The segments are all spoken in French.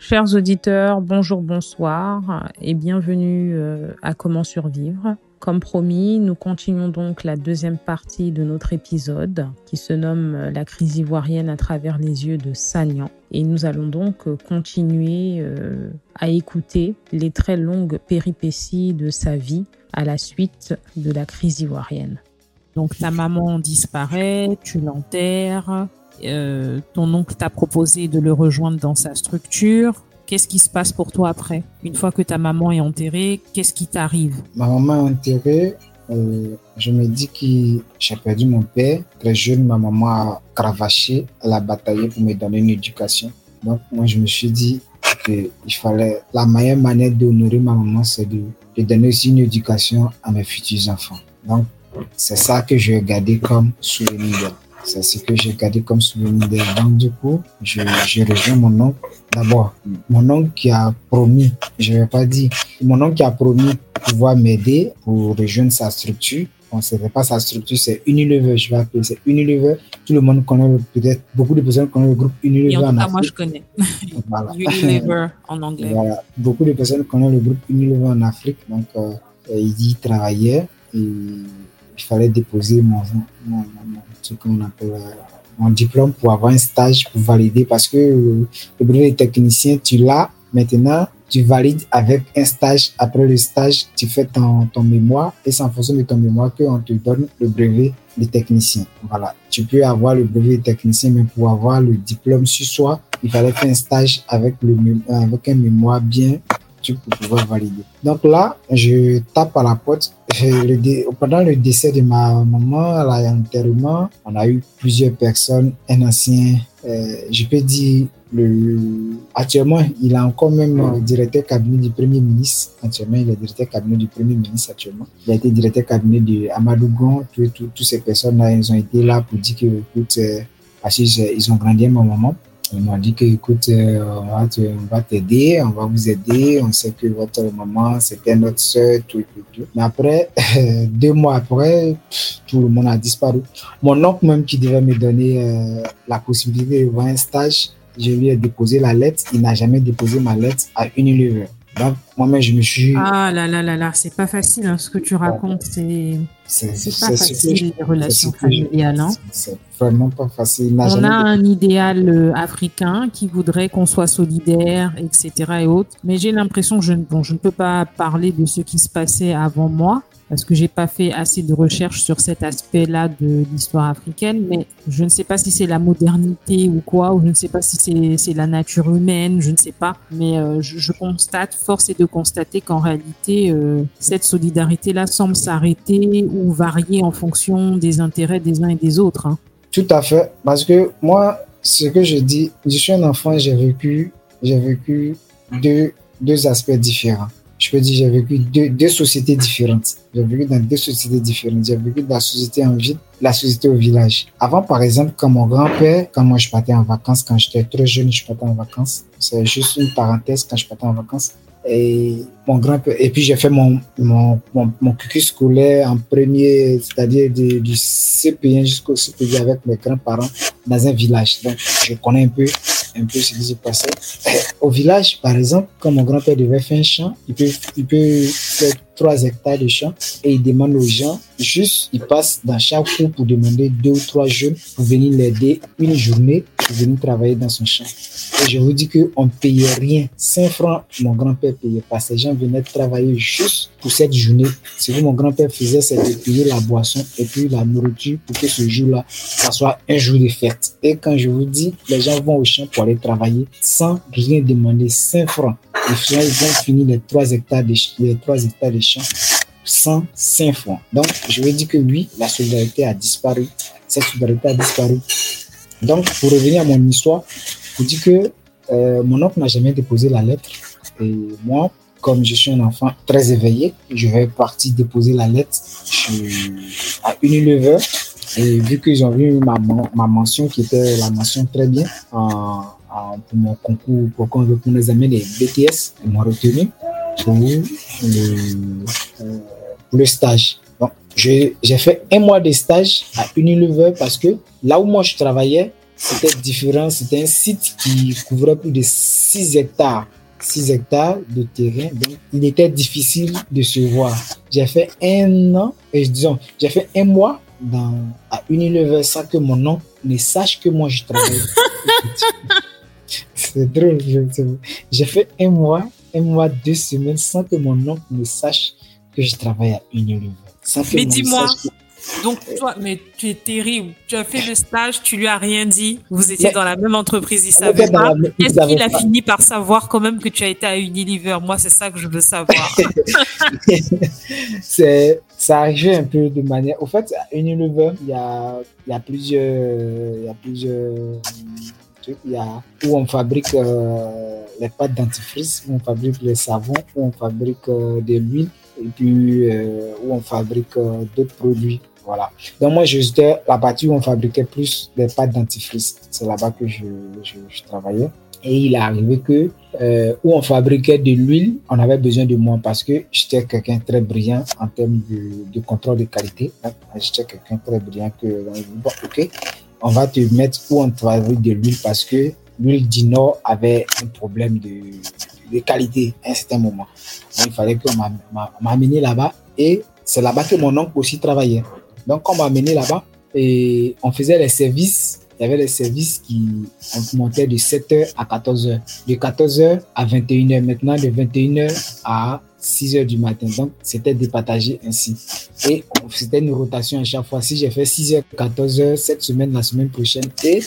Chers auditeurs, bonjour, bonsoir et bienvenue euh, à Comment survivre. Comme promis, nous continuons donc la deuxième partie de notre épisode qui se nomme euh, La crise ivoirienne à travers les yeux de Sagnan. Et nous allons donc euh, continuer à écouter les très longues péripéties de sa vie à la suite de la crise ivoirienne. Donc ta maman disparaît, tu l'enterres, ton oncle t'a proposé de le rejoindre dans sa structure, Qu'est-ce qui se passe pour toi après? Une fois que ta maman est enterrée, qu'est-ce qui t'arrive? Ma maman est enterrée. Euh, je me dis que j'ai perdu mon père. Très jeune, ma maman a cravaché, elle a bataillé pour me donner une éducation. Donc, moi, je me suis dit qu'il fallait, la meilleure manière d'honorer ma maman, c'est de, de, donner aussi une éducation à mes futurs enfants. Donc, c'est ça que je garder comme souvenir c'est ce que j'ai gardé comme souvenir des Donc, du coup, je, je rejoins mon oncle. D'abord, mon oncle qui a promis, je ne vais pas dire, mon oncle qui a promis pouvoir m'aider pour rejoindre sa structure. Bon, ce n'est pas sa structure, c'est Unilever, je vais appeler, c'est Unilever. Tout le monde connaît, peut-être beaucoup de personnes connaissent le groupe Unilever en, en Afrique. moi je connais. Voilà. Unilever en anglais. Voilà. Beaucoup de personnes connaissent le groupe Unilever en Afrique. Donc, euh, il y travaillait et il fallait déposer mon, mon, ce qu'on appelle euh, mon diplôme pour avoir un stage pour valider parce que le brevet de technicien, tu l'as maintenant, tu valides avec un stage. Après le stage, tu fais ton, ton mémoire et c'est en fonction de ton mémoire qu'on te donne le brevet de technicien. Voilà. Tu peux avoir le brevet de technicien, mais pour avoir le diplôme sur soi, il fallait faire un stage avec, le, avec un mémoire bien pour pouvoir valider. Donc là, je tape à la porte. Pendant le décès de ma maman, l'enterrement, on a eu plusieurs personnes, un ancien, euh, je peux dire, le, actuellement, il est encore même directeur cabinet du Premier ministre. Actuellement, il est directeur cabinet du Premier ministre actuellement. Il a été directeur cabinet de Amadou Gon. Toutes ces personnes-là, ils ont été là pour dire que, écoute, euh, ils ont grandi à ma maman. Ils m'ont dit que, écoute, euh, on va t'aider, on va vous aider. On sait que votre maman, c'était notre soeur, tout, tout, tout. Mais après, deux mois après, tout le monde a disparu. Mon oncle même qui devait me donner euh, la possibilité de voir un stage, je lui ai déposé la lettre. Il n'a jamais déposé ma lettre à Unilever. Donc, moi-même, je me suis. Ah là là là là, c'est pas facile hein, ce que tu racontes. C'est. C'est pas facile les relations familiales. Hein. C'est vraiment pas facile. On a un idéal euh, africain qui voudrait qu'on soit solidaire, etc. et autres. Mais j'ai l'impression que je, bon, je ne peux pas parler de ce qui se passait avant moi parce que j'ai pas fait assez de recherches sur cet aspect-là de l'histoire africaine, mais je ne sais pas si c'est la modernité ou quoi, ou je ne sais pas si c'est la nature humaine, je ne sais pas, mais euh, je, je, constate, force est de constater qu'en réalité, euh, cette solidarité-là semble s'arrêter ou varier en fonction des intérêts des uns et des autres. Hein. Tout à fait, parce que moi, ce que je dis, je suis un enfant, j'ai vécu, vécu deux, deux aspects différents je peux dire, j'ai vécu deux, deux, sociétés différentes. J'ai vécu dans deux sociétés différentes. J'ai vécu dans la société en ville, la société au village. Avant, par exemple, quand mon grand-père, quand moi je partais en vacances, quand j'étais très jeune, je partais en vacances. C'est juste une parenthèse quand je partais en vacances. Et mon grand-père, et puis j'ai fait mon, mon, mon, mon scolaire en premier, c'est-à-dire du, du CP1 jusqu'au CP2 avec mes grands-parents dans un village. Donc, je connais un peu un peu ce qui se passait. Au village, par exemple, quand mon grand-père devait faire un champ, il peut, il peut faire 3 hectares de champ et il demande aux gens, juste, il passe dans chaque cour pour demander deux ou trois jeunes pour venir l'aider une journée pour venir travailler dans son champ. Et je vous dis qu'on ne payait rien. 5 francs, mon grand-père payait pas. Ces gens venaient travailler juste pour cette journée. Ce que mon grand-père faisait, c'est de payer la boisson et puis la nourriture pour que ce jour-là, ça soit un jour de fête. Et quand je vous dis, les gens vont au champ pour aller travailler sans rien demander, 5 francs. Ils vont finir les 3 hectares de, les 3 hectares champs sans 5 francs. Donc, je veux dire que oui, la solidarité a disparu. Cette solidarité a disparu. Donc, pour revenir à mon histoire, je dis que euh, mon oncle n'a jamais déposé la lettre. Et moi, comme je suis un enfant très éveillé, je vais partir déposer la lettre à Unilever. Et vu qu'ils ont vu ma, ma mention, qui était la mention très bien, en, pour mon concours, pour, pour nos amis des BTS, ils m'ont retenu pour le, euh, le stage. Donc, j'ai fait un mois de stage à Unilever parce que là où moi je travaillais, c'était différent. C'était un site qui couvrait plus de 6 hectares. 6 hectares de terrain. Donc, il était difficile de se voir. J'ai fait un an, et disons, j'ai fait un mois dans, à Unilever sans que mon oncle ne sache que moi je travaille. C'est drôle. J'ai fait un mois, un mois, deux semaines sans que mon oncle ne sache que je travaille à Unilever. Mais dis-moi, donc toi, mais tu es terrible. Tu as fait le stage, tu lui as rien dit. Vous étiez dans la même entreprise, il savait pas. Est-ce qu'il a fini par savoir quand même que tu as été à Unilever? Moi, c'est ça que je veux savoir. c'est ça arrivait un peu de manière. Au fait, à Unilever, il y a, il y a plusieurs, il y a plusieurs Il y a où on fabrique euh, les pâtes dentifrice, où on fabrique les savons, où on fabrique euh, de l'huile et puis euh, où on fabrique d'autres produits. Voilà. Donc moi, j'étais la partie où on fabriquait plus des pâtes dentifrice. C'est là-bas que je, travaillais. Et il est arrivé que euh, où on fabriquait de l'huile, on avait besoin de moi parce que j'étais quelqu'un très brillant en termes de, de contrôle de qualité. J'étais quelqu'un très brillant que bon, ok, on va te mettre où on travaille de l'huile parce que l'huile du Nord avait un problème de, qualité à un certain moment. Il fallait qu'on m'amène là-bas et c'est là-bas que mon oncle aussi travaillait. Donc, on m'a amené là-bas et on faisait les services. Il y avait les services qui montaient de 7h à 14h. De 14h à 21h. Maintenant, de 21h à 6h du matin. Donc, c'était départagé ainsi. Et c'était une rotation à chaque fois. Si j'ai fait 6h, 14h, cette semaine, la semaine prochaine. Et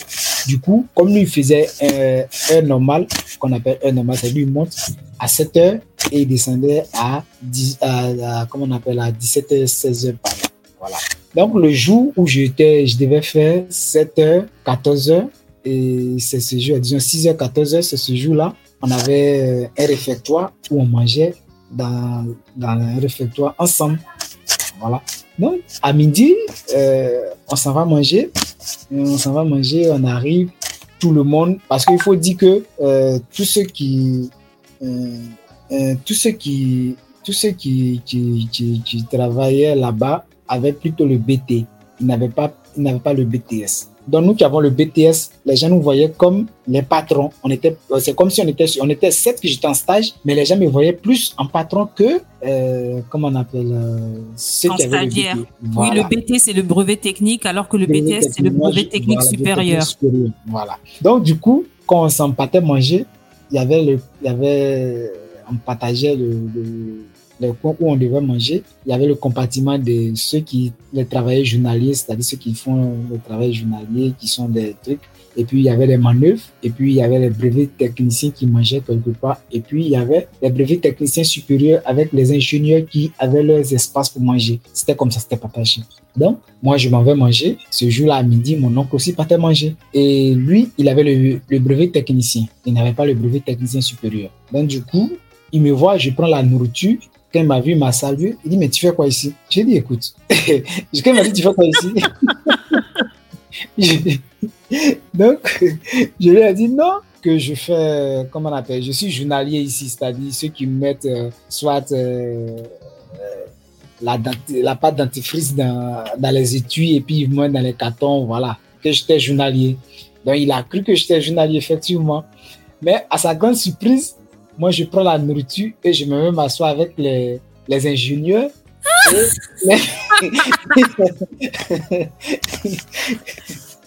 du coup, comme lui, faisait un heure normale, qu'on appelle heure normale, c'est lui, monte à 7h et il descendait à, 10, à, comment on appelle, à 17h, 16h par Voilà. Donc, le jour où j'étais, je devais faire 7h, 14h, et c'est ce jour, disons 6h, 14h, c'est ce jour-là, on avait un réfectoire où on mangeait dans, un réfectoire ensemble. Voilà. Donc, à midi, euh, on s'en va manger. On s'en va manger, on arrive, tout le monde, parce qu'il faut dire que euh, tous ceux qui, euh, euh tous ceux qui, tous ceux qui, qui, qui travaillaient là-bas, avait plutôt le BT. Il n'avait pas, il n'avait pas le BTS. Donc nous qui avons le BTS, les gens nous voyaient comme les patrons. On était, c'est comme si on était, on était sept que j'étais en stage, mais les gens me voyaient plus en patron que, euh, comment on appelle, euh, ceux qui avaient le BT. Oui, le BT c'est le brevet technique, alors que le, BTS c'est le brevet technique supérieur. Voilà. Donc du coup, quand on s'empâtait manger, il y avait le, il y avait, on partageait le, le où on devait manger, il y avait le compartiment de ceux qui, les travailleurs journaliers, c'est-à-dire ceux qui font le travail journalier, qui sont des trucs. Et puis, il y avait les manœuvres. Et puis, il y avait les brevets techniciens qui mangeaient quelque part. Et puis, il y avait les brevets techniciens supérieurs avec les ingénieurs qui avaient leurs espaces pour manger. C'était comme ça, c'était partagé. Donc, moi, je m'en vais manger. Ce jour-là, à midi, mon oncle aussi partait manger. Et lui, il avait le brevet technicien. Il n'avait pas le brevet technicien supérieur. Donc, du coup, il me voit, je prends la nourriture quand il m'a vu, il m'a salué. Il dit, mais tu fais quoi ici? J'ai dit, écoute. quand il m'a dit, tu fais quoi ici? Donc, je lui ai dit non, que je fais, comment on appelle, je suis journalier ici, c'est-à-dire ceux qui mettent euh, soit euh, euh, la, la pâte dentifrice dans, dans les étuis et puis moi dans les cartons, voilà, que j'étais journalier. Donc, il a cru que j'étais journalier, effectivement. Mais à sa grande surprise, moi, je prends la nourriture et je me mets m'asseoir avec les, les ingénieurs.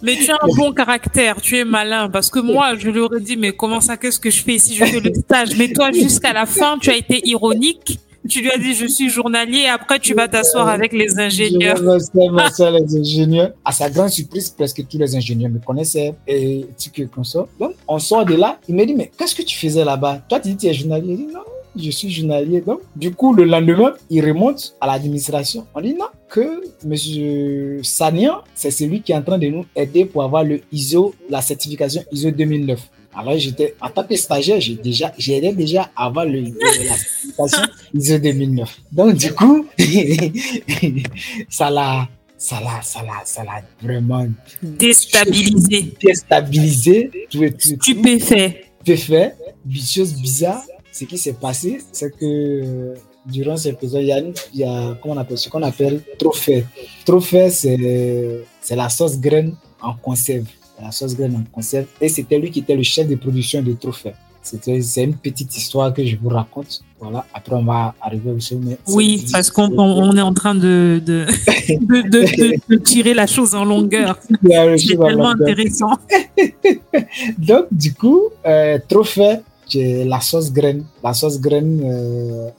Mais tu as un bon caractère, tu es malin. Parce que moi, je lui aurais dit, mais comment ça, qu'est-ce que je fais ici? Je fais le stage. Mais toi, jusqu'à la fin, tu as été ironique tu lui as dit je suis journalier et après tu vas t'asseoir avec les ingénieurs. Je les ingénieurs. À sa grande surprise, presque tous les ingénieurs me connaissaient et tu que comme ça. Donc on sort de là, il me dit mais qu'est-ce que tu faisais là-bas? Toi tu dis tu es journalier. Il dit non, je suis journalier. Donc, du coup, le lendemain, il remonte à l'administration. On dit non, que M. Sanian, c'est celui qui est en train de nous aider pour avoir le ISO, la certification ISO 2009. Alors, j'étais, en tant que stagiaire, j'ai déjà, j'aidais déjà avant le, la certification ISO 2009. Donc, du coup, ça l'a, ça l'a, ça l'a, ça l'a vraiment déstabilisé. Déstabilisé. Stupéfait. Stupéfait. Chose bizarre. Ce qui s'est passé, c'est que durant cette épisode, il y a, il y a comment on appelle ce qu'on appelle trophée. Trophée, c'est, c'est la sauce graine en conserve. La sauce graine en conserve. Et c'était lui qui était le chef de production de Trophée. C'est une petite histoire que je vous raconte. Voilà. Après, on va arriver au sommet. Oui, parce qu'on on est en train de, de, de, de, tirer la chose en longueur. C'est tellement intéressant. Donc, du coup, euh, trophée, la sauce graine. La sauce graine euh, euh,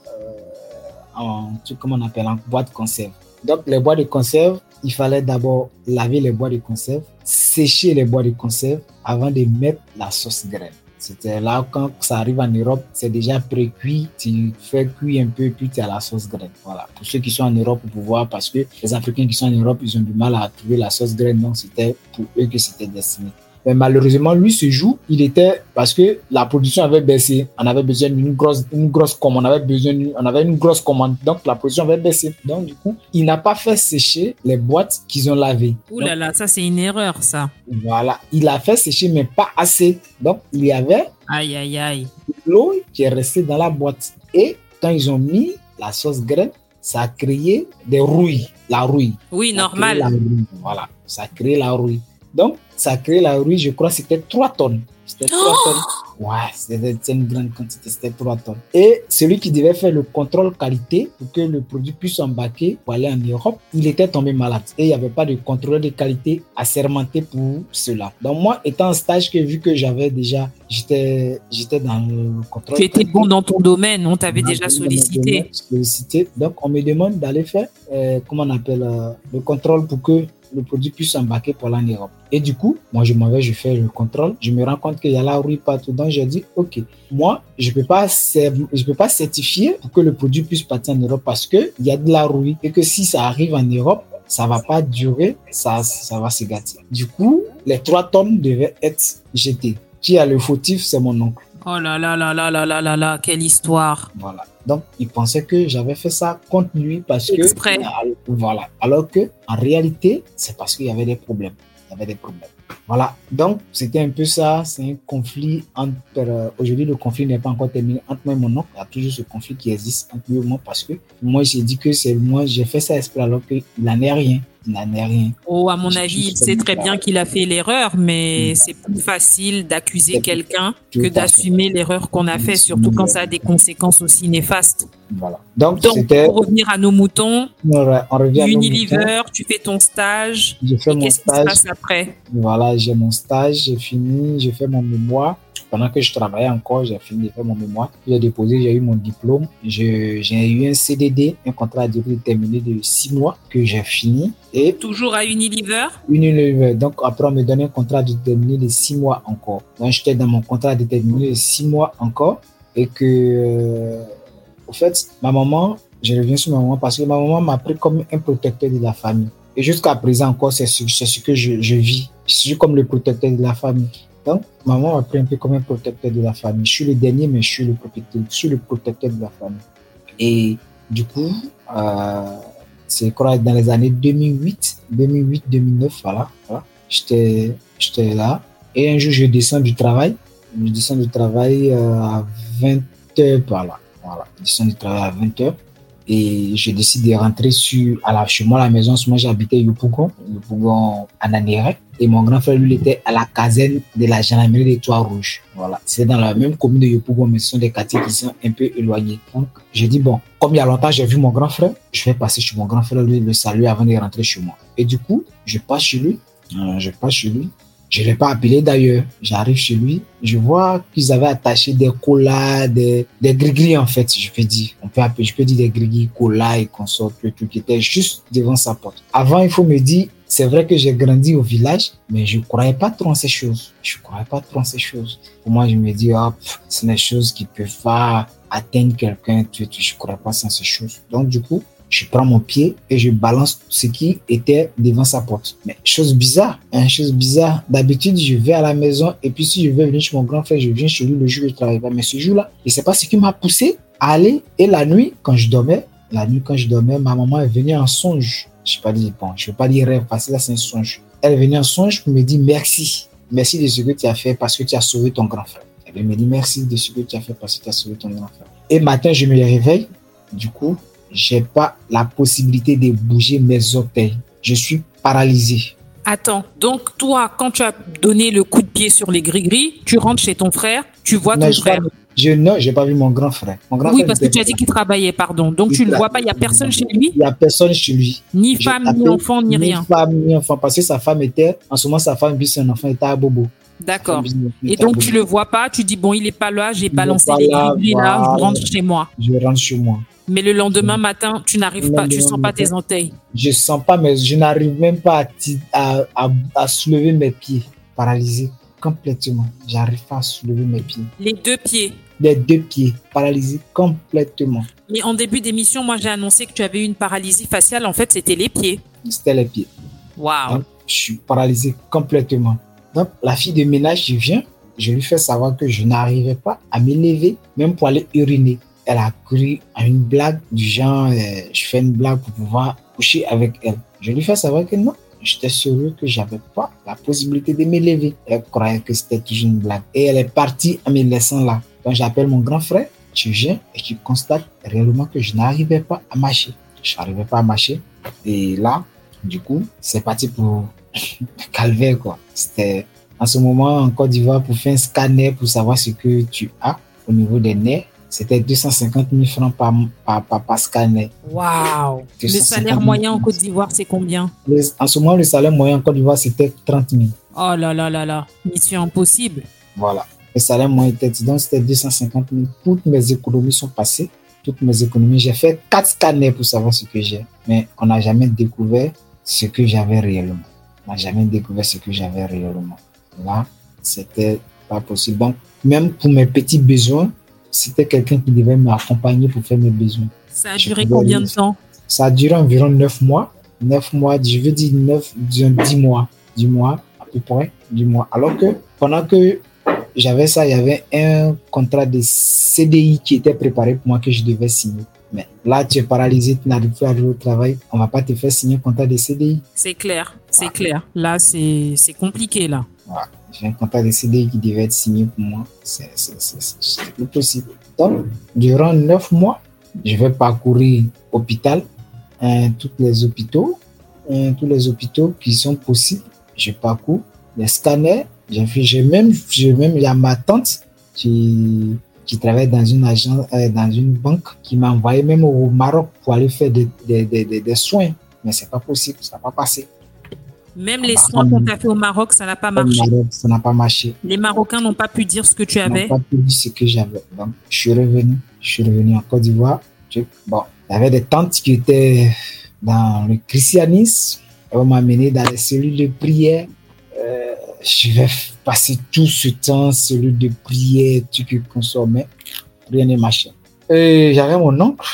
en, comment on appelle, en boîte de conserve. Donc, les boîtes de conserve, il fallait d'abord laver les bois de conserve, sécher les bois de conserve avant de mettre la sauce graine. C'était là, quand ça arrive en Europe, c'est déjà pré-cuit. Tu fais cuire un peu, puis tu as la sauce graine. Voilà. Pour ceux qui sont en Europe, pour pouvoir, parce que les Africains qui sont en Europe, ils ont du mal à trouver la sauce graine. Donc, c'était pour eux que c'était destiné. Mais malheureusement, lui, ce jour, il était parce que la production avait baissé. On avait besoin d'une grosse, une grosse commande. On avait besoin, on avait une grosse commande. Donc, la production avait baissé. Donc, du coup, il n'a pas fait sécher les boîtes qu'ils ont lavées. Ouh là là, ça, c'est une erreur, ça. Voilà. Il a fait sécher, mais pas assez. Donc, il y avait. Aïe, aïe, aïe. L'eau qui est restée dans la boîte. Et quand ils ont mis la sauce graine, ça a créé des rouilles. La rouille. Oui, normal. Voilà. Ça a créé la rouille. Donc, ça a créé la rouille, je crois, c'était 3 tonnes. C'était 3 oh tonnes. Ouais, c'était une grande quantité, c'était 3 tonnes. Et celui qui devait faire le contrôle qualité pour que le produit puisse embarquer pour aller en Europe, il était tombé malade. Et il n'y avait pas de contrôleur de qualité assermenté pour cela. Donc moi, étant en stage, que vu que j'avais déjà, j'étais, j'étais dans le contrôle. Tu étais bon dans ton domaine, on t'avait déjà sollicité. sollicité. Donc on me demande d'aller faire, euh, comment on appelle, euh, le contrôle pour que le produit puisse embarquer pour l'année Europe. Et du coup, moi, je m'en vais, je fais le contrôle. Je me rends compte qu'il y a la rouille partout. Donc, je dis, OK, moi, je peux peux pas certifier pour que le produit puisse partir en Europe parce que il y a de la rouille et que si ça arrive en Europe, ça va pas durer, ça, ça va se gâter. Du coup, les trois tonnes devaient être jetées. Qui a le fautif, c'est mon oncle. Oh là là là là là là là là, quelle histoire. Voilà. Donc, il pensait que j'avais fait ça contre lui parce que. Voilà. Alors que, en réalité, c'est parce qu'il y avait des problèmes. Il y avait des problèmes. Voilà. Donc, c'était un peu ça. C'est un conflit entre. Euh, aujourd'hui, le conflit n'est pas encore terminé entre moi et mon oncle. Il y a toujours ce conflit qui existe entre lui et moi parce que moi, j'ai dit que c'est moi, j'ai fait ça exprès alors qu'il n'en est rien rien. Oh, à mon avis, il sait très bien qu'il a fait l'erreur, mais c'est plus facile d'accuser quelqu'un que d'assumer l'erreur qu'on a fait, surtout quand ça a des conséquences aussi néfastes. Voilà. Donc, pour revenir à nos moutons, Unilever, tu fais ton stage. Qu'est-ce qui se passe après? Voilà, j'ai mon stage, j'ai fini, j'ai fait mon mémoire pendant que je travaillais encore, j'ai fini de faire mon mémoire. J'ai déposé, j'ai eu mon diplôme. J'ai eu un CDD, un contrat à durée déterminée de six mois que j'ai fini. Et Toujours à Unilever? Unilever. Donc après, on me donnait un contrat déterminé de six mois encore. Donc j'étais dans mon contrat déterminé de six mois encore. Et que, euh, au fait, ma maman, je reviens sur ma maman parce que ma maman m'a pris comme un protecteur de la famille. Et jusqu'à présent encore, c'est ce, ce, que je, je vis. Je suis comme le protecteur de la famille. Donc, maman m'a pris un peu comme un protecteur de la famille. Je suis le dernier, mais je suis le protecteur, je suis le protecteur de la famille. Et du coup, euh, c'est dans les années 2008, 2008, 2009, voilà, voilà j'étais, là. Et un jour, je descends du travail. Je descends du travail euh, à 20 h par là. Voilà, descends du travail à 20 h et je décide de rentrer sur, à la, chez moi à la maison. J'habitais Yopougon, Yopougon en Amérique. Et mon grand frère, lui, était à la caserne de la gendarmerie des Toits Rouges. Voilà. C'est dans la même commune de Yopougon, mais ce sont des quartiers qui sont un peu éloignés. Donc, j'ai dit, bon, comme il y a longtemps, j'ai vu mon grand frère, je vais passer chez mon grand frère, lui, le saluer avant de rentrer chez moi. Et du coup, je passe chez lui. Je passe chez lui. Je ne l'ai pas appelé d'ailleurs. J'arrive chez lui. Je vois qu'ils avaient attaché des colas, des, des gris en fait, je peux dire. On peut appeler, je peux dire des gris colas et consorts, le truc qui était juste devant sa porte. Avant, il faut me dire, c'est vrai que j'ai grandi au village, mais je ne croyais pas trop en ces choses. Je ne croyais pas trop en ces choses. Pour moi, je me dis, hop, oh, c'est des choses qui peuvent pas atteindre quelqu'un. Je ne croyais pas en ces choses. Donc, du coup, je prends mon pied et je balance ce qui était devant sa porte. Mais chose bizarre, hein, chose bizarre. D'habitude, je vais à la maison et puis si je veux venir chez mon grand frère, je viens chez lui le jour où je travaille pas. Mais ce jour-là, je sais pas ce qui m'a poussé à aller. Et la nuit, quand je dormais, la nuit quand je dormais, ma maman est venue en songe. Je sais pas dire, bon, je veux pas dire rêve parce que là c'est un songe. Elle est venue en songe pour me dire merci. Merci de ce que tu as fait parce que tu as sauvé ton grand frère. Elle me dit merci de ce que tu as fait parce que tu as sauvé ton grand frère. Et matin, je me réveille. Du coup, j'ai pas la possibilité de bouger mes orteils. Je suis paralysé. Attends, donc toi, quand tu as donné le coup de pied sur les gris-gris, tu rentres chez ton frère, tu vois Non, ton frère. pas, je, non, j'ai pas vu mon grand frère. Mon grand Oui, frère parce que tu as dit qu'il travaillait, pardon. Donc tu ne le vois pas, il n'y a personne chez lui, Il y a personne chez lui. ni femme, ni enfant, ni rien. Ni femme, ni enfant. Parce que sa femme était, en ce moment, sa femme, puis son enfant était à Bobo. D'accord. Et donc tu le vois pas, tu dis bon, il est pas là, j'ai balancé pas les là, gris-gris là, je rentre chez moi. Je rentre chez moi. Mais le lendemain matin, tu n'arrives pas, tu sens pas matin. tes orteils. Je sens pas, mais je n'arrive même pas à, à, à, soulever mes pieds. Paralysé complètement. J'arrive pas à soulever mes pieds. Les deux pieds. Les deux pieds, paralysés complètement. Mais en début d'émission, moi j'ai annoncé que tu avais eu une paralysie faciale. En fait, c'était les pieds. C'était les pieds. Waouh. Je suis paralysé complètement. Donc, la fille de ménage qui vient, je lui fais savoir que je n'arrivais pas à m'élever, même pour aller uriner. Elle a cru à une blague du genre, euh, je fais une blague pour pouvoir coucher avec elle. Je lui fais savoir que non, j'étais sûr que j'avais pas la possibilité de m'élever. Elle croyait que c'était toujours une blague. Et elle est partie en me laissant là. Donc, j'appelle mon grand frère, tu viens et tu constates réellement que je n'arrivais pas à marcher. Je n'arrivais pas à marcher. Et là, du coup, c'est parti pour calvaire. C'était en ce moment en Côte d'Ivoire pour faire un scanner pour savoir ce que tu as au niveau des nerfs. C'était 250 000 francs par, par, par, par scanner. Waouh. Le 250 salaire 000 moyen en. Côte d'Ivoire, c'est combien? Le- en ce moment, le salaire moyen en Côte d'Ivoire, c'était 30 000. Oh là là là là. Mission impossible. Voilà. Le salaire moyen était, donc c'était 250 000. Toutes mes économies sont passées. Toutes mes économies. J'ai fait quatre scanners pour savoir ce que j'ai. Mais on n'a jamais découvert ce que j'avais réellement. On n'a jamais découvert ce que j'avais réellement. Là, c'était pas possible. Donc, même pour mes petits besoins, c'était quelqu'un qui devait m'accompagner pour faire mes besoins. Ça a duré combien de temps? Ça a duré environ 9 mois. 9 mois, je veux dire 9, disons 10 mois. 10 mois, à peu près. 10 mois. Alors que pendant que j'avais ça, il y avait un contrat de CDI qui était préparé pour moi que je devais signer. Mais là, tu es paralysé, tu n'arrives plus à aller au travail. On va pas te faire signer un contrat de CDI. C'est clair, c'est clair. Là, c'est compliqué là. Un contrat de CDI qui devait être signé pour moi. C'est plus possible. Donc, durant neuf mois, je vais parcourir hôpital, hein, tous les hôpitaux, hein, tous les hôpitaux qui sont possibles. Je parcours les scanners. J'ai même, même, il y a ma tante qui, qui travaille dans une agence, euh, dans une banque, qui m'a envoyé même au Maroc pour aller faire des, des, des, des- des soins. Mais c'est pas possible, ça n'a pas passé. Même Ah les bah, soins qu'on t'a fait au Maroc, ça n'a pas marché. Maroc, ça n'a pas marché. Les Marocains n'ont pas pu dire ce que tu Ils n'ont avais. pas pu dire ce que j'avais. Donc, je suis revenu. Je suis revenu en Côte d'Ivoire. Bon, il y avait des tantes qui étaient dans le christianisme. Elles m'ont amené dans les cellules de prière. Euh, je vais passer tout ce temps, cellules de prière, tout que consommait. Rien n'est marché. Et j'avais mon oncle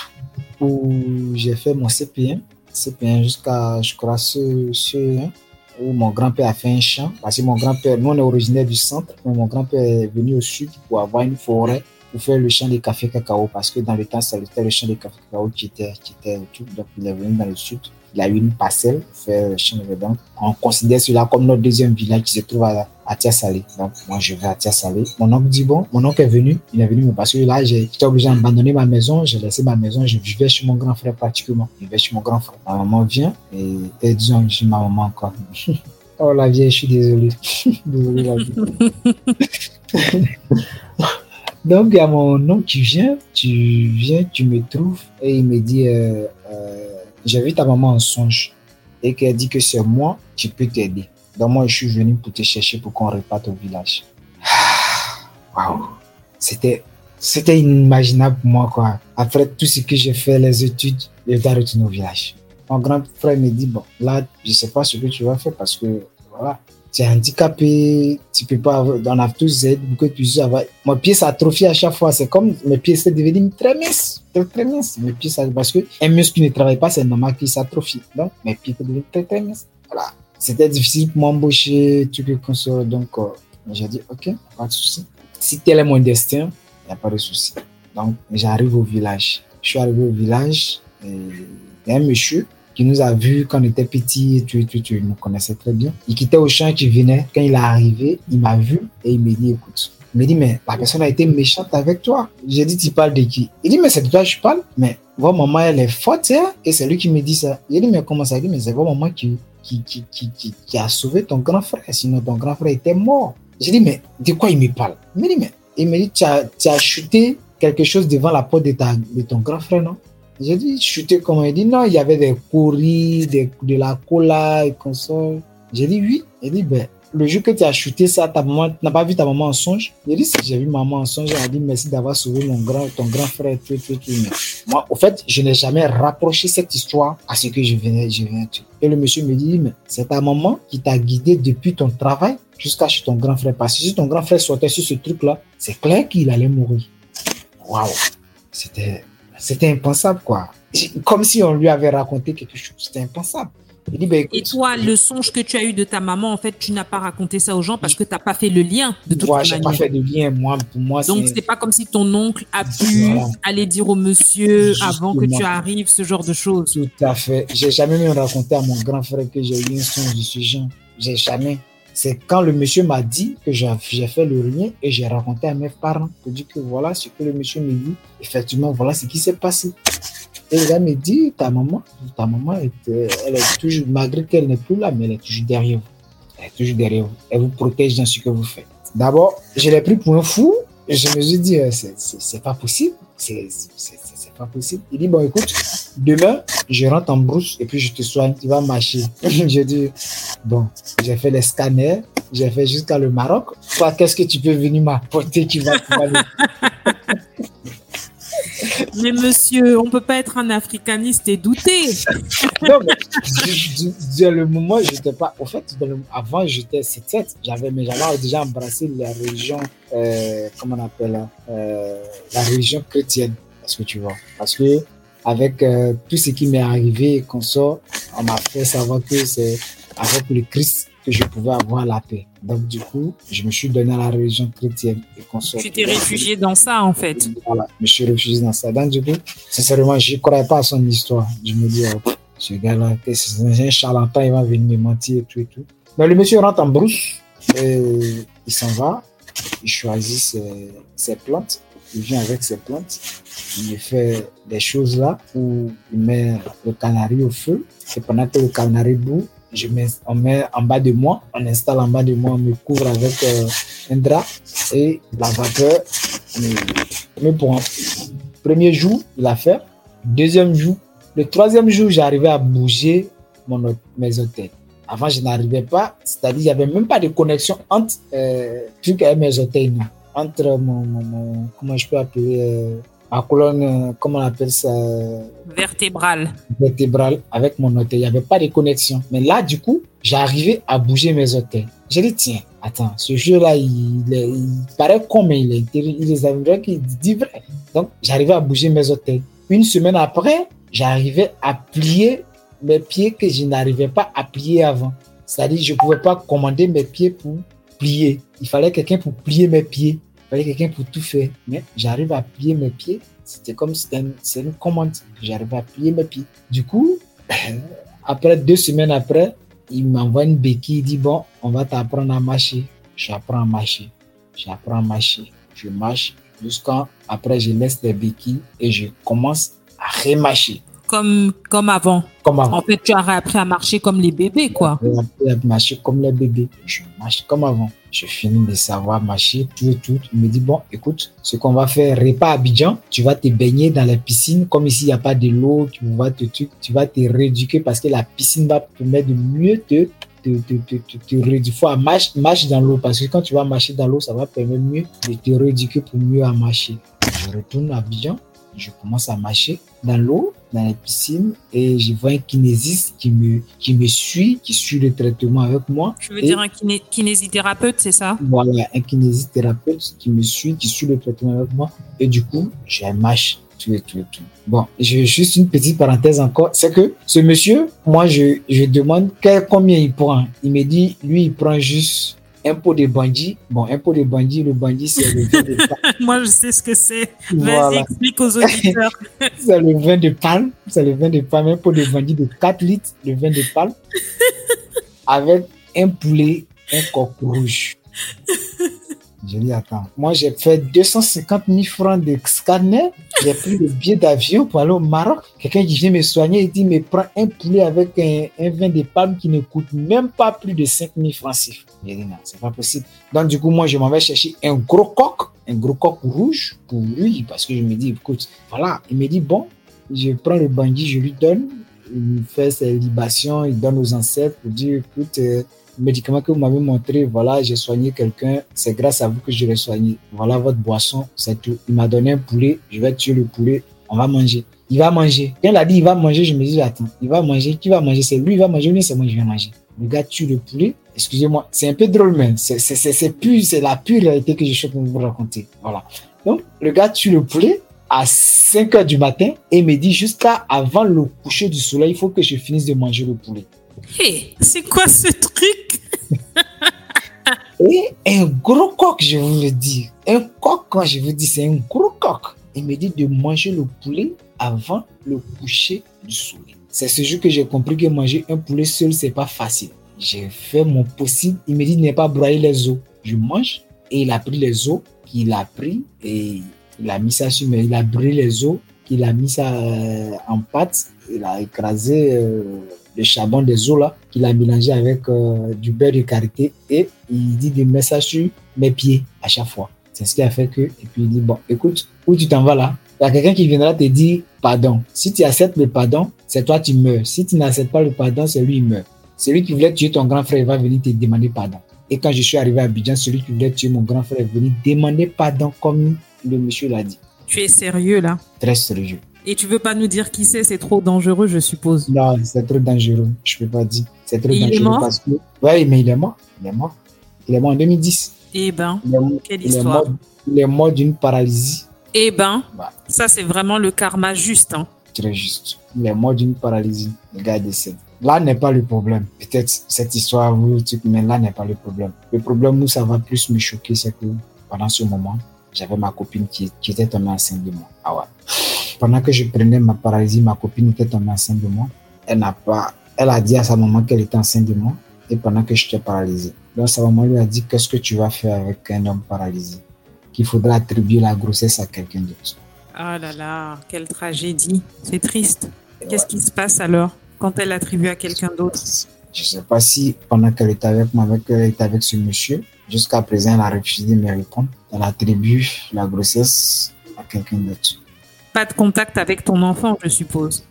où j'ai fait mon CP1. CP1 jusqu'à, je crois, ce, ce hein, où mon grand-père a fait un champ. Parce que mon grand-père, nous on est originaire du centre, mais mon grand-père est venu au sud pour avoir une forêt pour faire le champ de café cacao. Parce que dans le temps, c'était le champ de café cacao qui était, qui était autour. Donc il est venu dans le sud. Il a eu une parcelle pour faire le champ de donc On considère cela comme notre deuxième village qui se trouve à, à Tia-Salé. Donc moi je vais à Tia-Salé. Mon oncle dit bon, mon oncle est venu. Il est venu parce que là j'étais obligé d'abandonner ma maison. J'ai laissé ma maison. Je vivais chez mon grand frère pratiquement. Je vivais chez mon grand frère. Ma maman vient et, et disons, je dis ma maman encore. Oh la vieille, je suis désolé. désolé la vieille. Donc il y a mon oncle qui vient, tu viens, tu me trouves et il me dit euh, euh, j'ai vu ta maman en songe et qu'elle dit que c'est moi qui peux t'aider. Donc moi je suis venu pour te chercher pour qu'on reparte au village. Waouh, c'était c'était inimaginable pour moi quoi. Après tout ce que j'ai fait, les études, je dois retourner au village. Mon grand frère me dit bon là je sais pas ce que tu vas faire parce que voilà tu es handicapé, tu peux pas avoir, on a tous aide tu puisses avoir. Mon pied s'atrophie à chaque fois, c'est comme mes pieds sont devenus très minces, très très minces. Mes pieds, parce que un muscle qui ne travaille pas, c'est normal qu'il s'atrophie. Donc mes pieds sont devenus très très minces. Voilà. C'était difficile pour m'embaucher, tout qu'on soit. Donc euh, j'ai dit ok, pas de souci. Si tel est mon destin, il n'y a pas de souci. Donc j'arrive au village. Je suis arrivé au village et il y a un monsieur qui nous a vus quand on était petits, et tout, et tout, tout, il nous connaissait très bien. Il quittait au champ, qui venait. Quand il est arrivé, il m'a vu et il m'a dit, écoute, il m'a dit, mais la personne a été méchante avec toi. J'ai dit, tu parles de qui? Il dit, mais c'est de toi que je parle. Mais votre maman, elle est forte, hein? Et c'est lui qui me dit ça. J'ai dit, mais comment ça Il dit, mais c'est votre maman qui, qui, qui, qui, a sauvé ton grand frère, sinon ton grand frère était mort. J'ai dit, mais de quoi il me parle? Il me dit, mais il me dit, tu as, tu as chuté quelque chose devant la porte de, ta, de ton grand frère, non? J'ai dit, chuté comment Il dit, non, il y avait des courris, des, de la cola et ça. J'ai dit, oui. Il dit, ben, le jour que tu as chuté ça, ta maman, n'as pas vu ta maman en songe? J'ai dit, si j'ai vu maman en songe, elle a dit, merci d'avoir sauvé mon grand, ton grand frère, tout, tout, tout. Moi, au fait, je n'ai jamais rapproché cette histoire à ce que je venais, je viens de. Et le monsieur me dit, mais c'est ta maman qui t'a guidé depuis ton travail jusqu'à chez ton grand frère. Parce que si ton grand frère sortait sur ce truc-là, c'est clair qu'il allait mourir. Waouh! C'était, c'était impensable, quoi. Comme si on lui avait raconté quelque chose. C'était impensable. Il dit, écoute, Et toi, le songe que tu as eu de ta maman, en fait, tu n'as pas raconté ça aux gens parce que tu n'as pas fait le lien de toute moi, j'ai manière. pas fait de lien. Moi, pour moi, Donc, c'est pas comme si ton oncle a pu Voilà. aller dire au monsieur avant que tu arrives, ce genre de choses. Tout à fait. J'ai jamais même raconté à mon grand frère que j'ai eu un songe de ce genre. J'ai jamais. C'est quand le monsieur m'a dit que j'ai fait le rien et j'ai raconté à mes parents. Je dis que voilà ce que le monsieur me dit. Effectivement, voilà ce qui s'est passé. Et gars me dit, ta maman, ta maman, était, elle est toujours, malgré qu'elle n'est plus là, mais elle est toujours derrière vous. Elle est toujours derrière vous. Elle vous protège dans ce que vous faites. D'abord, je l'ai pris pour un fou. Je me suis dit, euh, c'est- pas possible. C'est pas possible. Il dit, bon, écoute, demain, je rentre en brousse et puis je te soigne, tu vas marcher. je dis, bon, j'ai fait les scanners, j'ai fait jusqu'à le Maroc. Toi, qu'est-ce que tu peux venir m'apporter qui va pouvoir Mais monsieur, on peut pas être un africaniste et douter. Non, mais le moment, j'étais pas. Au fait, avant, j'étais 7-7. J'avais, mais j'avais déjà embrassé la religion, euh, comment on appelle, hein, euh, la religion chrétienne. Parce que tu vois? Parce que, avec euh, tout ce qui m'est arrivé qu'on sort, on m'a fait savoir que c'est avec le Christ que je pouvais avoir la paix. Donc, du coup, je me suis donné à la religion chrétienne et qu'on sort. Tu t'es réfugié dans ça, en fait. Voilà, je me suis réfugié dans ça. Donc, du coup, sincèrement, je ne croyais pas à son histoire. Je me dis, oh, ce gars-là, c'est un charlatan, il va venir me mentir et tout et tout. Mais le monsieur rentre en brousse, et il s'en va, il choisit ses, ses plantes, il vient avec ses plantes, il fait des choses là où il met le canari au feu, et pendant que le canari bout, je mets, on met en bas de moi, on installe en bas de moi, on me couvre avec euh, un drap et la vapeur me, me. Premier jour, il a fait. Deuxième jour, le troisième jour, j'arrivais à bouger mon, mes hôtels. Avant, je n'arrivais pas, c'est-à-dire, il n'y avait même pas de connexion entre euh, mes hôtels. Entre mon- comment je peux appeler, euh, ma colonne, comment on appelle ça, euh, Vertébral. vertébrale avec mon hôtel. Il n'y avait pas de connexion. Mais là, du coup, j'arrivais à bouger mes hôtels. J'ai dit, tiens, attends, ce jeu-là, il, il paraît con, mais il est il vrai qu'il dit vrai. Donc, j'arrivais à bouger mes hôtels. Une semaine après, j'arrivais à plier mes pieds que je n'arrivais pas à plier avant. C'est-à-dire, je ne pouvais pas commander mes pieds pour plier. Il fallait quelqu'un pour plier mes pieds. Quelqu'un pour tout faire. Mais j'arrive à plier mes pieds. C'était comme si c'était une, c'est commande. J'arrivais à plier mes pieds. Du coup, après deux semaines après, il m'envoie une béquille. Il dit Bon, on va t'apprendre à marcher. J'apprends à marcher. J'apprends à marcher. Je marche jusqu'à après, je laisse les béquilles et je commence à remarcher. Comme, comme avant. Comme avant. En fait, tu as réappris à marcher comme les bébés, quoi. J'ai appris à marcher comme les bébés. Je marche comme avant. Je finis de savoir marcher, tout et tout. Il me dit, bon, écoute, ce qu'on va faire, repas à Abidjan, tu vas te baigner dans la piscine. Comme ici, il n'y a pas de l'eau, tu vas te, tu, tu vas te rééduquer parce que la piscine va te permettre de mieux te, te, te, te, te, rééduquer. Il faut marcher marche dans l'eau parce que quand tu vas marcher dans l'eau, ça va permettre mieux de te rééduquer pour mieux à marcher. Je retourne à Abidjan, je commence à marcher dans l'eau, dans la piscine, et je vois un kinésiste qui me, qui me suit, qui suit le traitement avec moi. Tu veux Et dire un kiné- kinésithérapeute, c'est ça? Voilà, un kinésithérapeute qui me suit, qui suit le traitement avec moi. Et du coup, je marche tout et tout et tout. Bon, j'ai juste une petite parenthèse encore. C'est que ce monsieur, moi, je, je demande quel- combien il prend. Il me dit, lui, il prend juste un pot de bandit. Bon, un pot de bandit, le bandit, c'est le vin de palme. Moi, je sais ce que c'est. Vas-y, Voilà. explique aux auditeurs. C'est le vin de palme. C'est le vin de palme, un pot de bandit de 4 litres de vin de palme. avec un poulet, un coq rouge. Je dis, attends, moi j'ai fait 250 000 francs de scanner, j'ai pris le billet d'avion pour aller au Maroc. Quelqu'un qui vient me soigner, il dit, mais prends un poulet avec un, vin de palme qui ne coûte même pas plus de 5 000 francs. J'ai dit, non, c'est pas possible. Donc du coup, moi je m'en vais chercher un gros coq, un gros coq rouge pour lui, parce que je me dis, écoute, voilà, il me dit, bon, je prends le bandit, je lui donne, il fait ses libations, il donne aux ancêtres pour dire, écoute, euh, médicament que vous m'avez montré, voilà, j'ai soigné quelqu'un, c'est grâce à vous que je l'ai soigné. Voilà votre boisson, c'est tout. Il m'a donné un poulet, je vais tuer le poulet, on va manger. Il va manger. Quand il a dit il va manger, je me dis, attends, il va manger, qui va manger? C'est lui, il va manger ou c'est moi, je vais manger. Le gars tue le poulet, excusez-moi, c'est un peu drôle, mais c'est la pure réalité que je suis en train de vous raconter. Voilà. Donc, le gars tue le poulet, à 5 heures du matin et me dit jusqu'à avant le coucher du soleil, il faut que je finisse de manger le poulet. Hé, c'est quoi ce truc? Et un gros coq, je vous le dis. Un coq, quand je vous dis, c'est un gros coq. Il me dit de manger le poulet avant le coucher du soleil. C'est ce jour que j'ai compris que manger un poulet seul, c'est pas facile. J'ai fait mon possible. Il me dit de ne pas broyer les os. Je mange et il a pris les os qu'il a pris et il a mis ça sur, mais il a brûlé les os, il a mis ça euh, en pâte, il a écrasé euh, le charbon des os là, qu'il a mélangé avec euh, du beurre de karité et il dit de mettre ça sur mes pieds à chaque fois. C'est ce qui a fait que, et puis il dit, bon, écoute, où tu t'en vas là? Il y a quelqu'un qui viendra te dire pardon. Si tu acceptes le pardon, c'est toi tu meurs. Si tu n'acceptes pas le pardon, c'est lui qui meurt. Celui qui voulait tuer ton grand frère, il va venir te demander pardon. Et quand je suis arrivé à Abidjan, celui qui voulait tuer mon grand frère est venu demander pardon comme le monsieur l'a dit. Tu es sérieux là? Très sérieux. Et tu veux pas nous dire qui c'est C'est trop dangereux, je suppose. Non, c'est trop dangereux. Je peux pas dire. C'est trop Et dangereux il est mort parce que. Ouais, mais il est mort. Il est mort. Il est mort en 2010. Eh ben, Il est, mort- quelle histoire. il est mort d'une paralysie. Eh ben, Bah. ça c'est vraiment le karma juste. Hein. Très juste. Il est mort d'une paralysie. Le gars décède. Là n'est pas le problème. Peut-être cette histoire, mais là n'est pas le problème. Le problème où ça va plus me choquer, c'est que pendant ce moment, j'avais ma copine qui, qui était tombée enceinte de moi. Ah ouais. Pendant que je prenais ma paralysie, ma copine était tombée enceinte de moi. Elle n'a pas, elle a dit à sa maman qu'elle était enceinte de moi et pendant que j'étais paralysé. Donc sa maman lui a dit qu'est-ce que tu vas faire avec un homme paralysé? Qu'il faudra attribuer la grossesse à quelqu'un d'autre. Oh là là, quelle tragédie. C'est triste. Qu'est-ce qui se passe alors quand elle attribue à quelqu'un d'autre? Je sais pas si pendant qu'elle était avec moi, avec, elle était avec ce monsieur, jusqu'à présent, elle a refusé de me répondre. Elle attribue la grossesse à quelqu'un d'autre. Pas de contact avec ton enfant, je suppose.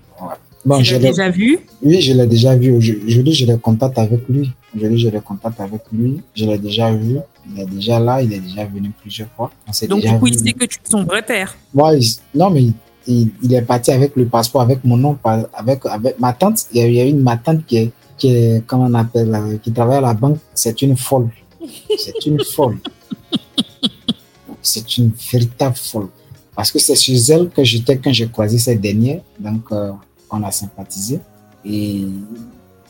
Bon, tu je l'ai- déjà vu? Oui, je l'ai déjà vu. Aujourd'hui, j'ai des contacts avec lui. Aujourd'hui, j'ai des contacts avec lui. Je l'ai déjà vu. Il est déjà là. Il est déjà venu plusieurs fois. On Donc déjà du coup, vu. il sait que tu es son vrai père. Il- non, mais il, il- il est parti avec le passeport, avec mon nom, avec, avec ma tante. Il y a, une ma tante qui est, qui est, comment on appelle, qui travaille à la banque. C'est une folle. C'est une folle. C'est une véritable folle. Parce que c'est chez elle que j'étais quand j'ai croisé cette dernière. Donc, euh, on a sympathisé. Et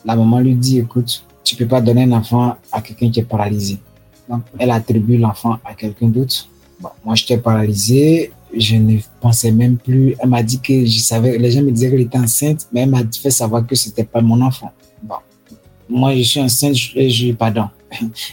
la maman lui dit, écoute, tu peux pas donner un enfant à quelqu'un qui est paralysé. Donc, elle attribue l'enfant à quelqu'un d'autre. Bon, moi, j'étais paralysé. Je ne pensais même plus. Elle m'a dit que je savais, les gens me disaient qu'elle était enceinte, mais elle m'a fait savoir que c'était pas mon enfant. Bon. Moi, je suis enceinte, je, je pardon.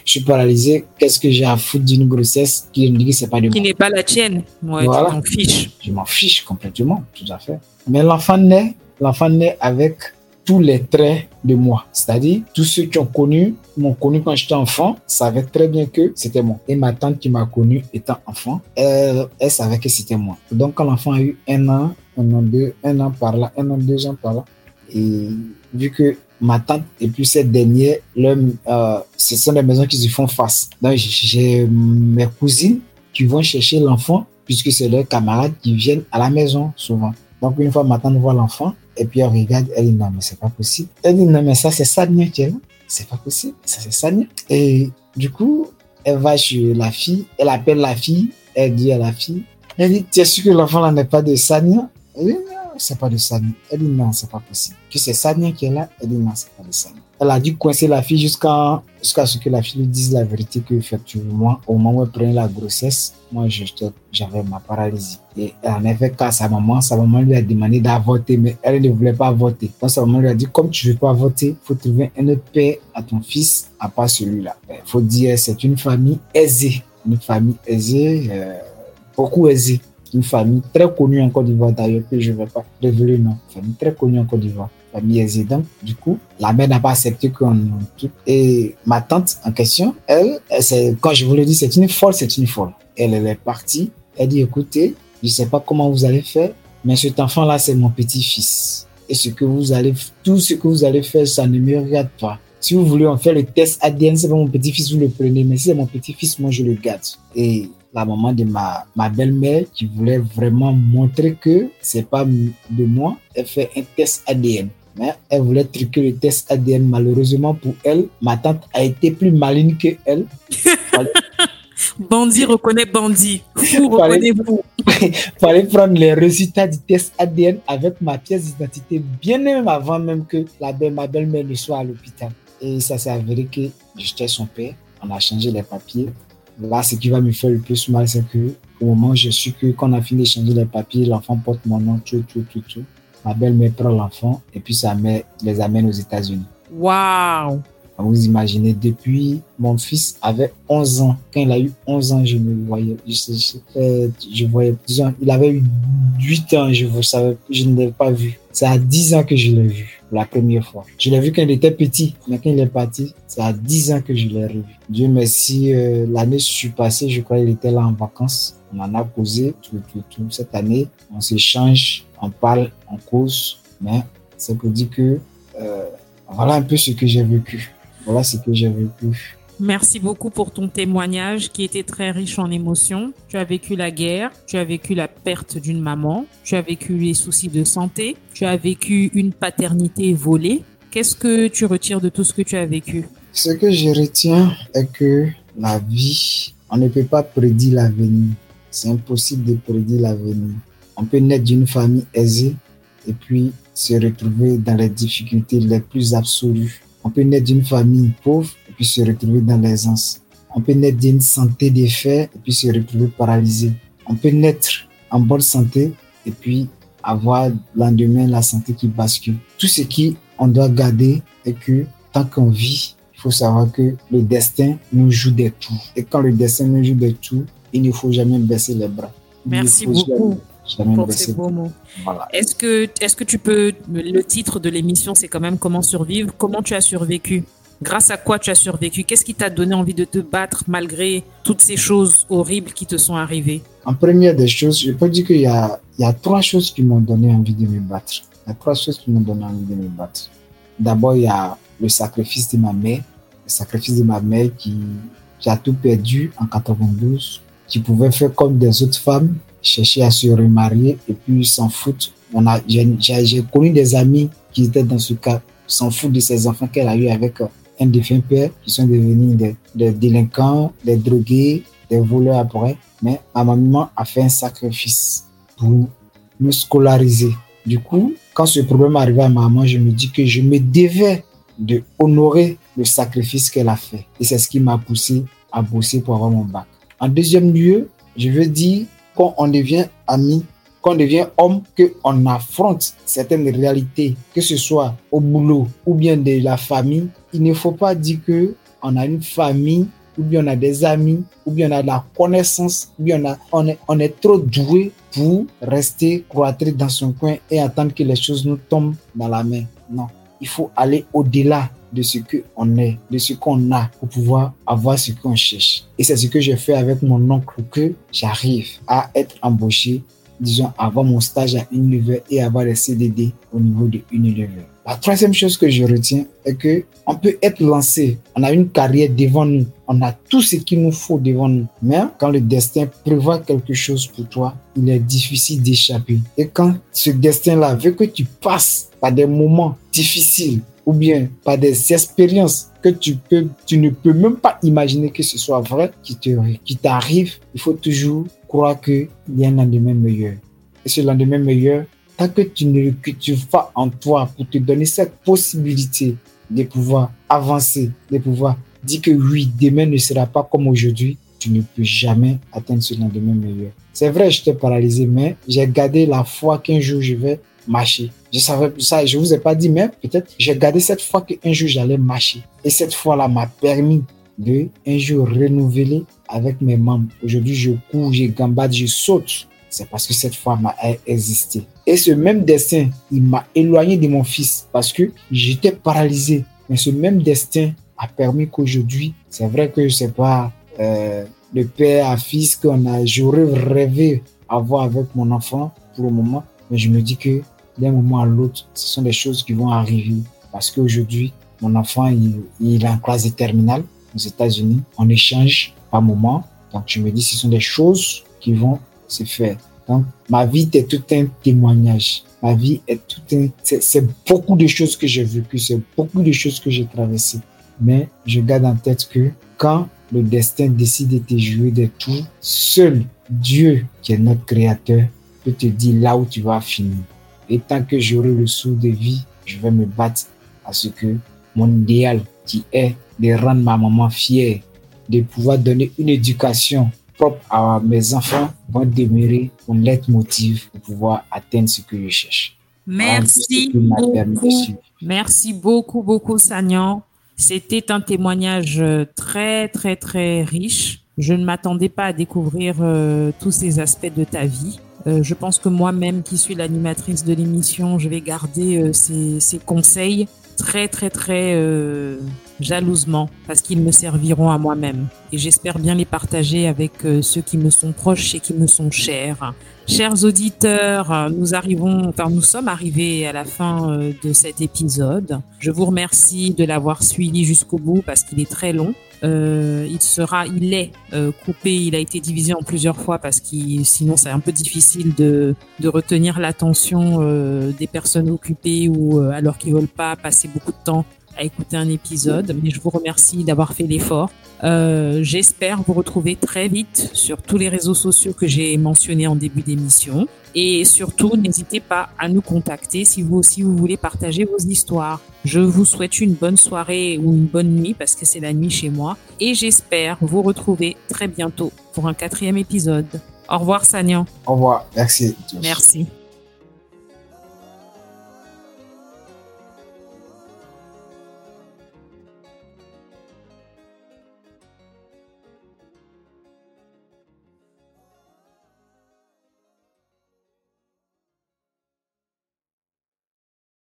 Je suis paralysé. Qu'est-ce que j'ai à foutre d'une grossesse qui me dit que c'est pas de Qui n'est pas la tienne. Ouais, Voilà. tu t'en fiches. Je m'en fiche complètement, tout à fait. Mais l'enfant naît, l'enfant naît avec tous les traits de moi. C'est-à-dire, tous ceux qui ont connu, m'ont connu quand j'étais enfant, savaient très bien que c'était moi. Et ma tante qui m'a connu étant enfant, elle, elle savait que c'était moi. Donc, quand l'enfant a eu un an, un an, deux, un an par là, un an, deux ans par là, et vu que ma tante et puis cette dernière, euh, ce sont des maisons qui se font face. Donc, j'ai mes cousines qui vont chercher l'enfant puisque c'est leurs camarades qui viennent à la maison souvent. Donc, une fois ma tante voit l'enfant, et puis elle regarde, elle dit non, mais c'est pas possible. Elle dit non, mais ça, c'est Sania qui est là. C'est pas possible. Ça, c'est Sania. Et du coup, elle va chez la fille, elle appelle la fille, elle dit à la fille, elle dit, tu es sûr que l'enfant là n'est pas de Sania? Elle dit c'est pas de Sania. Elle dit non, c'est pas possible. Que c'est Sania qui est là? Elle dit non, c'est pas de Sania. Elle a dû coincer la fille jusqu'à jusqu'à ce que la fille lui dise la vérité que effectivement au moment où elle prenait la grossesse moi j'avais ma paralysie et en avait qu'à sa maman sa maman lui a demandé d'avorter mais elle ne voulait pas avorter donc sa maman lui a dit comme tu veux pas avorter faut trouver un autre père à ton fils à part celui-là il faut dire c'est une famille aisée une famille aisée, euh, beaucoup aisée. Une famille très connue en Côte d'Ivoire d'ailleurs, que je ne vais pas révéler, non. Famille très connue en Côte d'Ivoire. Famille. Donc, du coup, la mère n'a pas accepté qu'on tout. Et ma tante en question, elle, elle quand je vous le dis, c'est une folle, c'est une folle. Elle, elle est partie. Elle dit, écoutez, je ne sais pas comment vous allez faire, mais cet enfant-là, c'est mon petit-fils. Et ce que vous allez, tout ce que vous allez faire, ça ne me regarde pas. Si vous voulez en faire le test ADN, c'est pas mon petit-fils, vous le prenez. Mais si c'est mon petit-fils, moi, je le garde. Et la maman de ma, ma belle-mère qui voulait vraiment montrer que c'est pas de moi, elle fait un test ADN. Mais elle voulait truquer le test ADN. Malheureusement pour elle, ma tante a été plus maligne que elle. Bandit reconnaît bandit. Vous reconnaît vous. fallait prendre les résultats du test ADN avec ma pièce d'identité bien même avant même que la belle, ma belle-mère ne soit à l'hôpital. Et ça s'est avéré que j'étais son père. On a changé les papiers. Là, ce qui va me faire le plus mal, c'est que au moment où je suis que quand on a fini de changer les papiers, l'enfant porte mon nom, tout, tout, tout, tout. Ma belle-mère prend l'enfant et puis sa mère les amène aux États-Unis. Waouh! Vous imaginez, depuis mon fils avait 11 ans. Quand il a eu 11 ans, je me voyais. Je, voyais, disons, il avait eu 8 ans, je ne savais, je ne l'ai pas vu. C'est à 10 ans que je l'ai vu la première fois. Je l'ai vu quand il était petit, mais quand il est parti, c'est à 10 ans que je l'ai revu. Dieu merci, euh, l'année suis passée, je crois qu'il était là en vacances. On en a causé tout, tout, tout. Cette année, on s'échange, on parle, on cause, mais c'est pour dire que euh, voilà un peu ce que j'ai vécu. Voilà ce que j'ai vécu. Merci beaucoup pour ton témoignage qui était très riche en émotions. Tu as vécu la guerre, tu as vécu la perte d'une maman, tu as vécu les soucis de santé, tu as vécu une paternité volée. Qu'est-ce que tu retires de tout ce que tu as vécu? Ce que je retiens est que la vie, on ne peut pas prédire l'avenir. C'est impossible de prédire l'avenir. On peut naître d'une famille aisée et puis se retrouver dans les difficultés les plus absolues on peut naître d'une famille pauvre puis se retrouver dans l'aisance. On peut naître d'une santé défaite et puis se retrouver paralysé. On peut naître en bonne santé et puis avoir le lendemain la santé qui bascule. Tout ce qui on doit garder est que tant qu'on vit, il faut savoir que le destin nous joue des tours. Et quand le destin nous joue des tours, il ne faut jamais baisser les bras. Merci beaucoup pour ces beaux mots. Est-ce que, est que tu peux, le titre de l'émission, c'est quand même Comment survivre? Comment tu as survécu? Grâce à quoi tu as survécu? Qu'est-ce qui t'a donné envie de te battre malgré toutes ces choses horribles qui te sont arrivées? En première des choses, je peux dire qu'il y a, trois choses qui m'ont donné envie de me battre. Il y a trois choses qui m'ont donné envie de me battre. D'abord, il y a le sacrifice de ma mère. Le sacrifice de ma mère qui, a tout perdu en 92, qui pouvait faire comme des autres femmes, chercher à se remarier et puis s'en foutent. On a, j'ai connu des amis qui étaient dans ce cas, s'en foutent de ces enfants qu'elle a eu avec un défunt père, qui sont devenus des, délinquants, des drogués, des voleurs après. Mais ma maman a fait un sacrifice pour me scolariser. Du coup, quand ce problème arrivait à ma maman, je me dis que je me devais de honorer le sacrifice qu'elle a fait. Et c'est ce qui m'a poussé à bosser pour avoir mon bac. En deuxième lieu, je veux dire quand on devient ami, quand on devient homme, qu'on affronte certaines réalités, que ce soit au boulot ou bien de la famille, il ne faut pas dire que on a une famille ou bien on a des amis, ou bien on a de la connaissance, ou bien on, a, on est trop doué pour rester cloîtré dans son coin et attendre que les choses nous tombent dans la main. Non, il faut aller au-delà de ce qu'on est, de ce qu'on a pour pouvoir avoir ce qu'on cherche. Et c'est ce que j'ai fait avec mon oncle que j'arrive à être embauché, disons, avoir mon stage à Unilever et avoir les CDD au niveau de Unilever. La troisième chose que je retiens est que on peut être lancé, on a une carrière devant nous, on a tout ce qu'il nous faut devant nous. Mais quand le destin prévoit quelque chose pour toi, il est difficile d'échapper. Et quand ce destin-là veut que tu passes par des moments difficiles, ou bien par des expériences que tu ne peux même pas imaginer que ce soit vrai qui qui t'arrive, il faut toujours croire qu'il y a un lendemain meilleur. Et ce lendemain meilleur, tant que tu ne, tu vas en toi pour te donner cette possibilité de pouvoir avancer, de pouvoir dire que oui, demain ne sera pas comme aujourd'hui, tu ne peux jamais atteindre ce lendemain meilleur. C'est vrai, je t'ai paralysé, mais j'ai gardé la foi qu'un jour je vais marcher. Je savais ça, je vous ai pas dit, mais peut-être j'ai gardé cette fois qu'un jour j'allais marcher. Et cette fois-là m'a permis de un jour renouveler avec mes membres. Aujourd'hui, je cours, je gambade, je saute. C'est parce que cette femme a existé. Et ce même destin, il m'a éloigné de mon fils parce que j'étais paralysé. Mais ce même destin a permis qu'aujourd'hui, c'est vrai que je sais pas euh, le père à fils qu'on a, j'aurais rêvé avoir avec mon enfant pour le moment, mais je me dis que d'un moment à l'autre, ce sont des choses qui vont arriver parce qu'aujourd'hui, mon enfant, il, il est en classe de terminale aux États-Unis. On échange par moment. Donc, je me dis, ce sont des choses qui vont se faire. Donc, ma vie est tout un témoignage. Ma vie est tout un, c'est beaucoup de choses que j'ai vécues, c'est beaucoup de choses que j'ai traversées. Mais je garde en tête que quand le destin décide de te jouer des tours, seul Dieu, qui est notre créateur, peut te dire là où tu vas finir. Et tant que j'aurai le sou de vie, je vais me battre à ce que mon idéal, qui est de rendre ma maman fière, de pouvoir donner une éducation propre à mes enfants, va demeurer mon leitmotiv pour pouvoir atteindre ce que je cherche. Merci beaucoup. Merci beaucoup, beaucoup, Sagnan. C'était un témoignage euh, très, très, très riche. Je ne m'attendais pas à découvrir euh, tous ces aspects de ta vie. Euh, je pense que moi-même, qui suis l'animatrice de l'émission, je vais garder ces, ces, conseils très, très, très jalousement parce qu'ils me serviront à moi-même. Et j'espère bien les partager avec ceux qui me sont proches et qui me sont chers. Chers auditeurs, nous arrivons, enfin nous sommes arrivés à la fin euh, de cet épisode. Je vous remercie de l'avoir suivi jusqu'au bout parce qu'il est très long. Euh, il sera, il est euh, coupé, il a été divisé en plusieurs fois parce que sinon c'est un peu difficile de, de retenir l'attention euh, des personnes occupées ou euh, alors qu'ils veulent pas passer beaucoup de temps à écouter un épisode. Mais je vous remercie d'avoir fait l'effort. Euh, J'espère vous retrouver très vite sur tous les réseaux sociaux que j'ai mentionnés en début d'émission. Et surtout, n'hésitez pas à nous contacter si vous aussi vous voulez partager vos histoires. Je vous souhaite une bonne soirée ou une bonne nuit parce que c'est la nuit chez moi. Et j'espère vous retrouver très bientôt pour un quatrième épisode. Au revoir Sanian. Au revoir. Merci. Merci.